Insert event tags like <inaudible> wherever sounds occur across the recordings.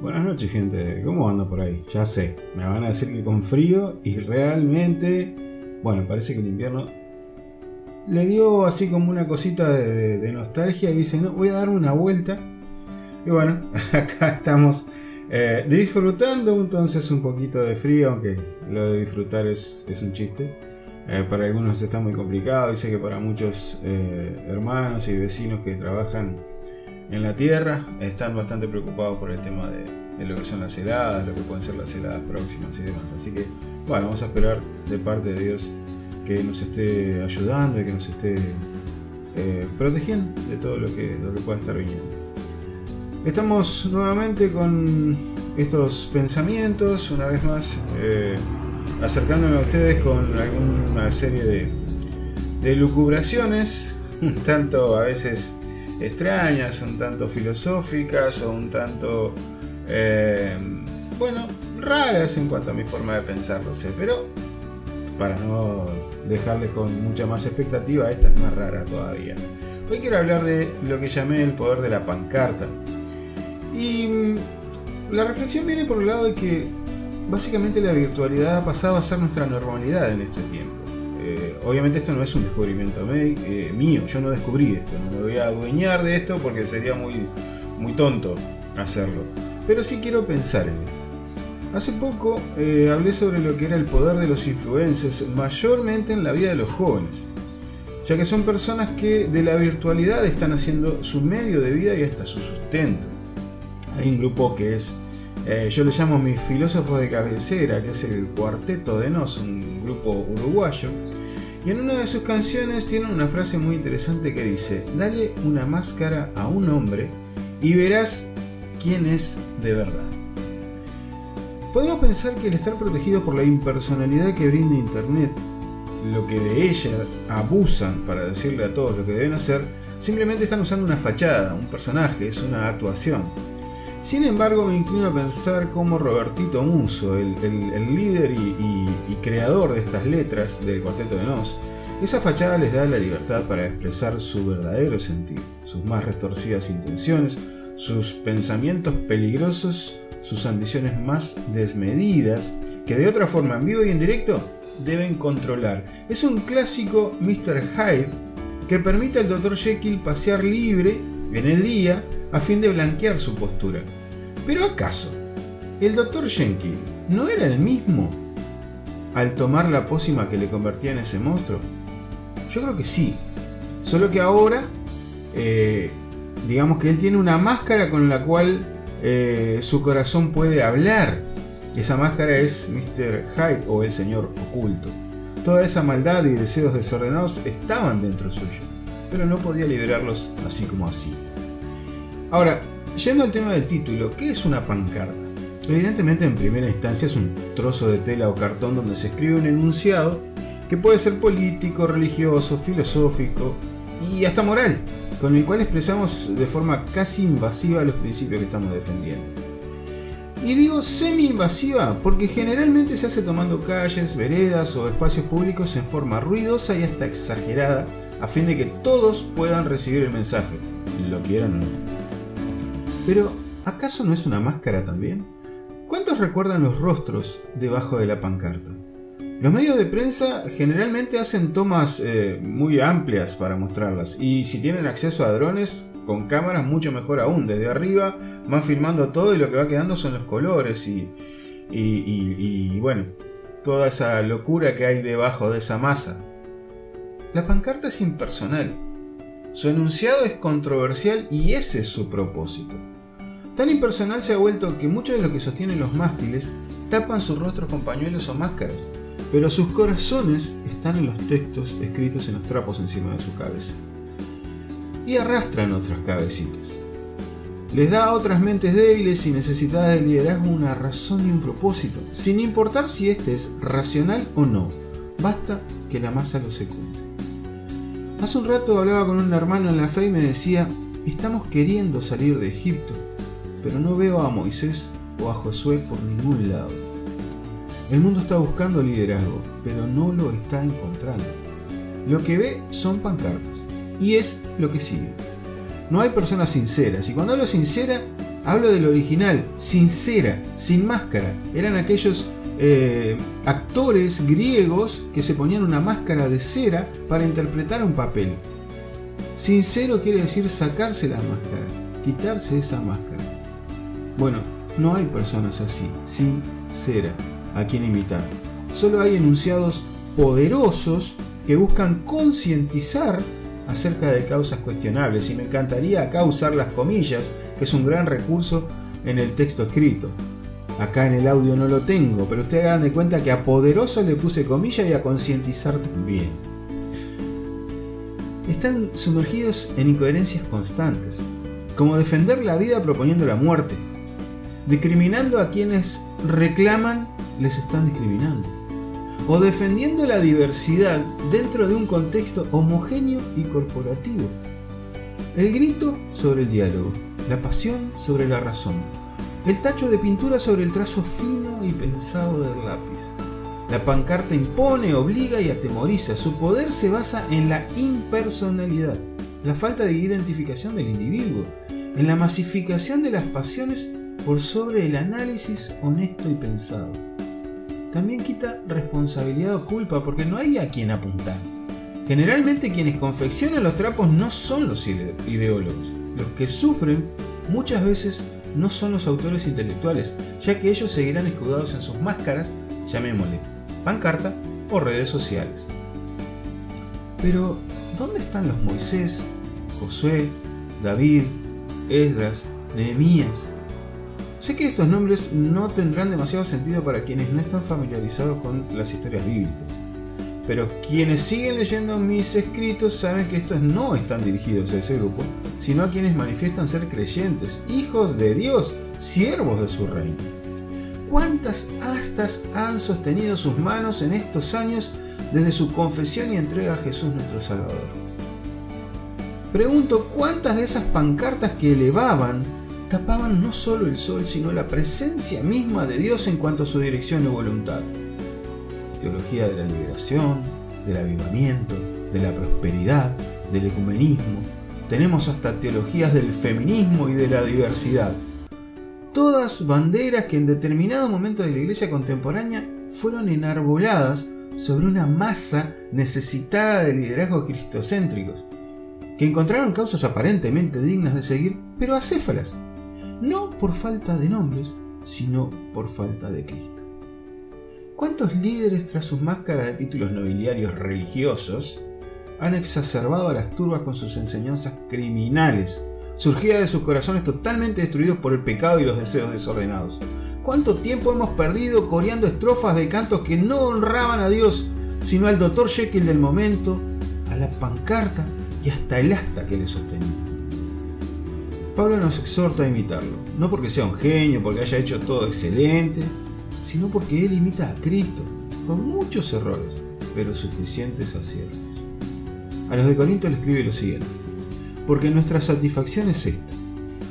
Buenas noches gente, ¿cómo anda por ahí? Ya sé, me van a decir que con frío y realmente, bueno, parece que el invierno le dio así como una cosita de, nostalgia y dice, no, voy a dar una vuelta. Y bueno, <laughs> acá estamos eh, disfrutando entonces un poquito de frío, aunque lo de disfrutar es, un chiste. Eh, para algunos está muy complicado, dice que para muchos eh, hermanos y vecinos que trabajan en la tierra están bastante preocupados por el tema de, lo que son las heladas, lo que pueden ser las heladas próximas y demás. Así que, bueno, vamos a esperar de parte de Dios que nos esté ayudando y que nos esté eh, protegiendo de todo lo que, lo que pueda estar viniendo. Estamos nuevamente con estos pensamientos, una vez más, eh, acercándome a ustedes con alguna serie de, lucubraciones, <laughs> tanto a veces extrañas, un tanto filosóficas o un tanto, bueno, raras en cuanto a mi forma de pensarlo, sé, pero para no dejarles con mucha más expectativa, esta es más rara todavía. Hoy quiero hablar de lo que llamé el poder de la pancarta. Y mm, la reflexión viene por el lado de que básicamente la virtualidad ha pasado a ser nuestra normalidad en este tiempo. Eh, obviamente esto no es un descubrimiento eh, mío, yo no descubrí esto, no me voy a adueñar de esto porque sería muy, muy tonto hacerlo. Pero sí quiero pensar en esto. Hace poco eh, hablé sobre lo que era el poder de los influencers, mayormente en la vida de los jóvenes, ya que son personas que de la virtualidad están haciendo su medio de vida y hasta su sustento. Hay un grupo que es, yo le llamo mis filósofos de cabecera, que es el Cuarteto de Nos, un grupo uruguayo, y en una de sus canciones tiene una frase muy interesante que dice, dale una máscara a un hombre y verás quién es de verdad. Podemos pensar que el estar protegido por la impersonalidad que brinda Internet, lo que de ella abusan para decirle a todos lo que deben hacer, simplemente están usando una fachada, un personaje, es una actuación. Sin embargo, me inclino a pensar como Robertito Muso, el, líder y, creador de estas letras del Cuarteto de Nos, esa fachada les da la libertad para expresar su verdadero sentido, sus más retorcidas intenciones, sus pensamientos peligrosos, sus ambiciones más desmedidas, que de otra forma en vivo y en directo deben controlar. Es un clásico Mr. Hyde que permite al Dr. Jekyll pasear libre en el día a fin de blanquear su postura. Pero acaso, el doctor Jenkins no era el mismo al tomar la pócima que le convertía en ese monstruo? Yo creo que sí. Solo que ahora, eh, digamos que él tiene una máscara con la cual eh, su corazón puede hablar. Esa máscara es Mr. Hyde o el Señor Oculto. Toda esa maldad y deseos desordenados estaban dentro suyo, pero no podía liberarlos así como así. Ahora, yendo al tema del título, ¿qué es una pancarta? Evidentemente en primera instancia es un trozo de tela o cartón donde se escribe un enunciado que puede ser político, religioso, filosófico y hasta moral, con el cual expresamos de forma casi invasiva los principios que estamos defendiendo. Y digo semi-invasiva porque generalmente se hace tomando calles, veredas o espacios públicos en forma ruidosa y hasta exagerada a fin de que todos puedan recibir el mensaje, lo quieran o no. Pero, ¿acaso no es una máscara también? ¿Cuántos recuerdan los rostros debajo de la pancarta? Los medios de prensa generalmente hacen tomas eh, muy amplias para mostrarlas y si tienen acceso a drones con cámaras mucho mejor aún. Desde arriba van filmando todo y lo que va quedando son los colores y, y bueno, toda esa locura que hay debajo de esa masa. La pancarta es impersonal. Su enunciado es controversial y ese es su propósito. Tan impersonal se ha vuelto que muchos de los que sostienen los mástiles tapan sus rostros con pañuelos o máscaras, pero sus corazones están en los textos escritos en los trapos encima de su cabeza. Y arrastran otras cabecitas. Les da a otras mentes débiles y necesitadas de liderazgo una razón y un propósito, sin importar si este es racional o no. Basta que la masa lo secunde. Hace un rato hablaba con un hermano en la fe y me decía, estamos queriendo salir de Egipto, pero no veo a Moisés o a Josué por ningún lado. El mundo está buscando liderazgo, pero no lo está encontrando. Lo que ve son pancartas, y es lo que sigue. No hay personas sinceras, y cuando hablo sincera, Hablo del original, sin cera, sin máscara. Eran aquellos eh, actores griegos que se ponían una máscara de cera para interpretar un papel. Sincero quiere decir sacarse la máscara, quitarse esa máscara. Bueno, no hay personas así, sin cera, a quien imitar. Solo hay enunciados poderosos que buscan concientizar acerca de causas cuestionables y me encantaría acá usar las comillas, que es un gran recurso en el texto escrito. Acá en el audio no lo tengo, pero ustedes hagan de cuenta que a poderoso le puse comillas y a concientizar también. Están sumergidos en incoherencias constantes, como defender la vida proponiendo la muerte, discriminando a quienes reclaman les están discriminando o defendiendo la diversidad dentro de un contexto homogéneo y corporativo. El grito sobre el diálogo, la pasión sobre la razón, el tacho de pintura sobre el trazo fino y pensado del lápiz. La pancarta impone, obliga y atemoriza. Su poder se basa en la impersonalidad, la falta de identificación del individuo, en la masificación de las pasiones por sobre el análisis honesto y pensado también quita responsabilidad o culpa porque no hay a quien apuntar. Generalmente quienes confeccionan los trapos no son los ideólogos. Los que sufren muchas veces no son los autores intelectuales, ya que ellos seguirán escudados en sus máscaras, llamémosle pancarta o redes sociales. Pero, ¿dónde están los Moisés, Josué, David, Esdras, Nehemías, Sé que estos nombres no tendrán demasiado sentido para quienes no están familiarizados con las historias bíblicas, pero quienes siguen leyendo mis escritos saben que estos no están dirigidos a ese grupo, sino a quienes manifiestan ser creyentes, hijos de Dios, siervos de su reino. ¿Cuántas astas han sostenido sus manos en estos años desde su confesión y entrega a Jesús nuestro Salvador? Pregunto, ¿cuántas de esas pancartas que elevaban tapaban no solo el sol, sino la presencia misma de Dios en cuanto a su dirección y voluntad. Teología de la liberación, del avivamiento, de la prosperidad, del ecumenismo. Tenemos hasta teologías del feminismo y de la diversidad. Todas banderas que en determinado momento de la iglesia contemporánea fueron enarboladas sobre una masa necesitada de liderazgos cristocéntricos, que encontraron causas aparentemente dignas de seguir, pero acéfalas no por falta de nombres, sino por falta de Cristo. ¿Cuántos líderes tras sus máscaras de títulos nobiliarios religiosos han exacerbado a las turbas con sus enseñanzas criminales, surgidas de sus corazones totalmente destruidos por el pecado y los deseos desordenados? ¿Cuánto tiempo hemos perdido coreando estrofas de cantos que no honraban a Dios, sino al doctor Jekyll del momento, a la pancarta y hasta el asta que le sostenía? Pablo nos exhorta a imitarlo, no porque sea un genio, porque haya hecho todo excelente, sino porque él imita a Cristo, con muchos errores, pero suficientes aciertos. A los de Corinto le escribe lo siguiente, porque nuestra satisfacción es esta,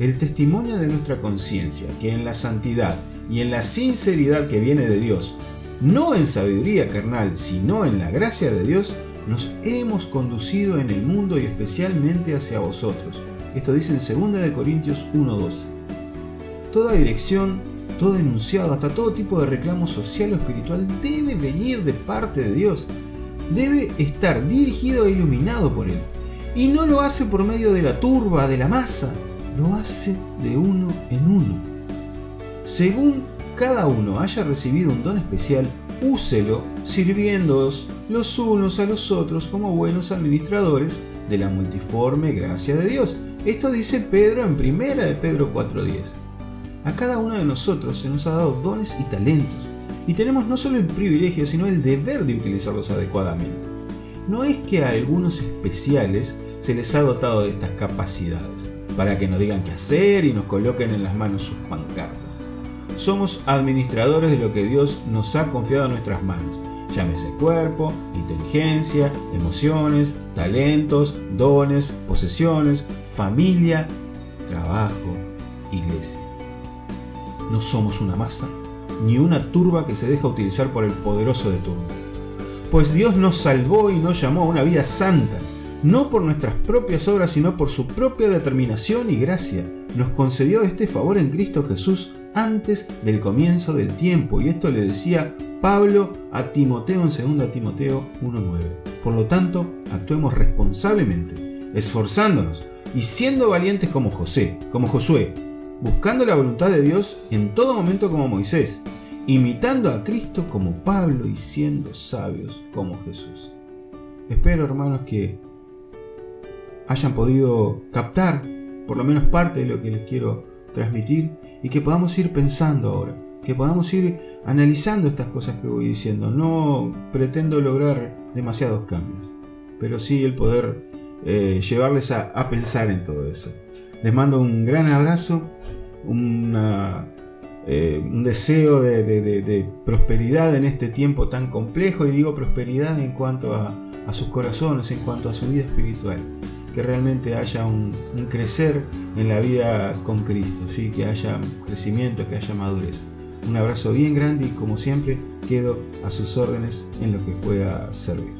el testimonio de nuestra conciencia, que en la santidad y en la sinceridad que viene de Dios, no en sabiduría carnal, sino en la gracia de Dios, nos hemos conducido en el mundo y especialmente hacia vosotros esto dice en 2 Corintios 1.12. Toda dirección, todo enunciado, hasta todo tipo de reclamo social o espiritual debe venir de parte de Dios. Debe estar dirigido e iluminado por Él. Y no lo hace por medio de la turba, de la masa, lo hace de uno en uno. Según cada uno haya recibido un don especial, úselo sirviéndoos los unos a los otros como buenos administradores de la multiforme gracia de Dios. Esto dice Pedro en primera de Pedro 4.10. A cada uno de nosotros se nos ha dado dones y talentos, y tenemos no solo el privilegio, sino el deber de utilizarlos adecuadamente. No es que a algunos especiales se les ha dotado de estas capacidades, para que nos digan qué hacer y nos coloquen en las manos sus pancartas. Somos administradores de lo que Dios nos ha confiado a nuestras manos, llámese cuerpo, inteligencia, emociones, talentos, dones, posesiones, familia, trabajo, iglesia. No somos una masa, ni una turba que se deja utilizar por el poderoso de turno. Pues Dios nos salvó y nos llamó a una vida santa, no por nuestras propias obras, sino por su propia determinación y gracia, nos concedió este favor en Cristo Jesús antes del comienzo del tiempo. Y esto le decía Pablo a Timoteo en 2 Timoteo 1.9. Por lo tanto, actuemos responsablemente, esforzándonos y siendo valientes como José, como Josué, buscando la voluntad de Dios en todo momento como Moisés, imitando a Cristo como Pablo y siendo sabios como Jesús. Espero, hermanos, que hayan podido captar por lo menos parte de lo que les quiero transmitir y que podamos ir pensando ahora, que podamos ir analizando estas cosas que voy diciendo. No pretendo lograr demasiados cambios, pero sí el poder eh, llevarles a, pensar en todo eso. Les mando un gran abrazo, eh, un deseo de, prosperidad en este tiempo tan complejo y digo prosperidad en cuanto a, sus corazones, en cuanto a su vida espiritual. Que realmente haya un, crecer en la vida con Cristo, ¿sí? que haya crecimiento, que haya madurez. Un abrazo bien grande y como siempre quedo a sus órdenes en lo que pueda servir.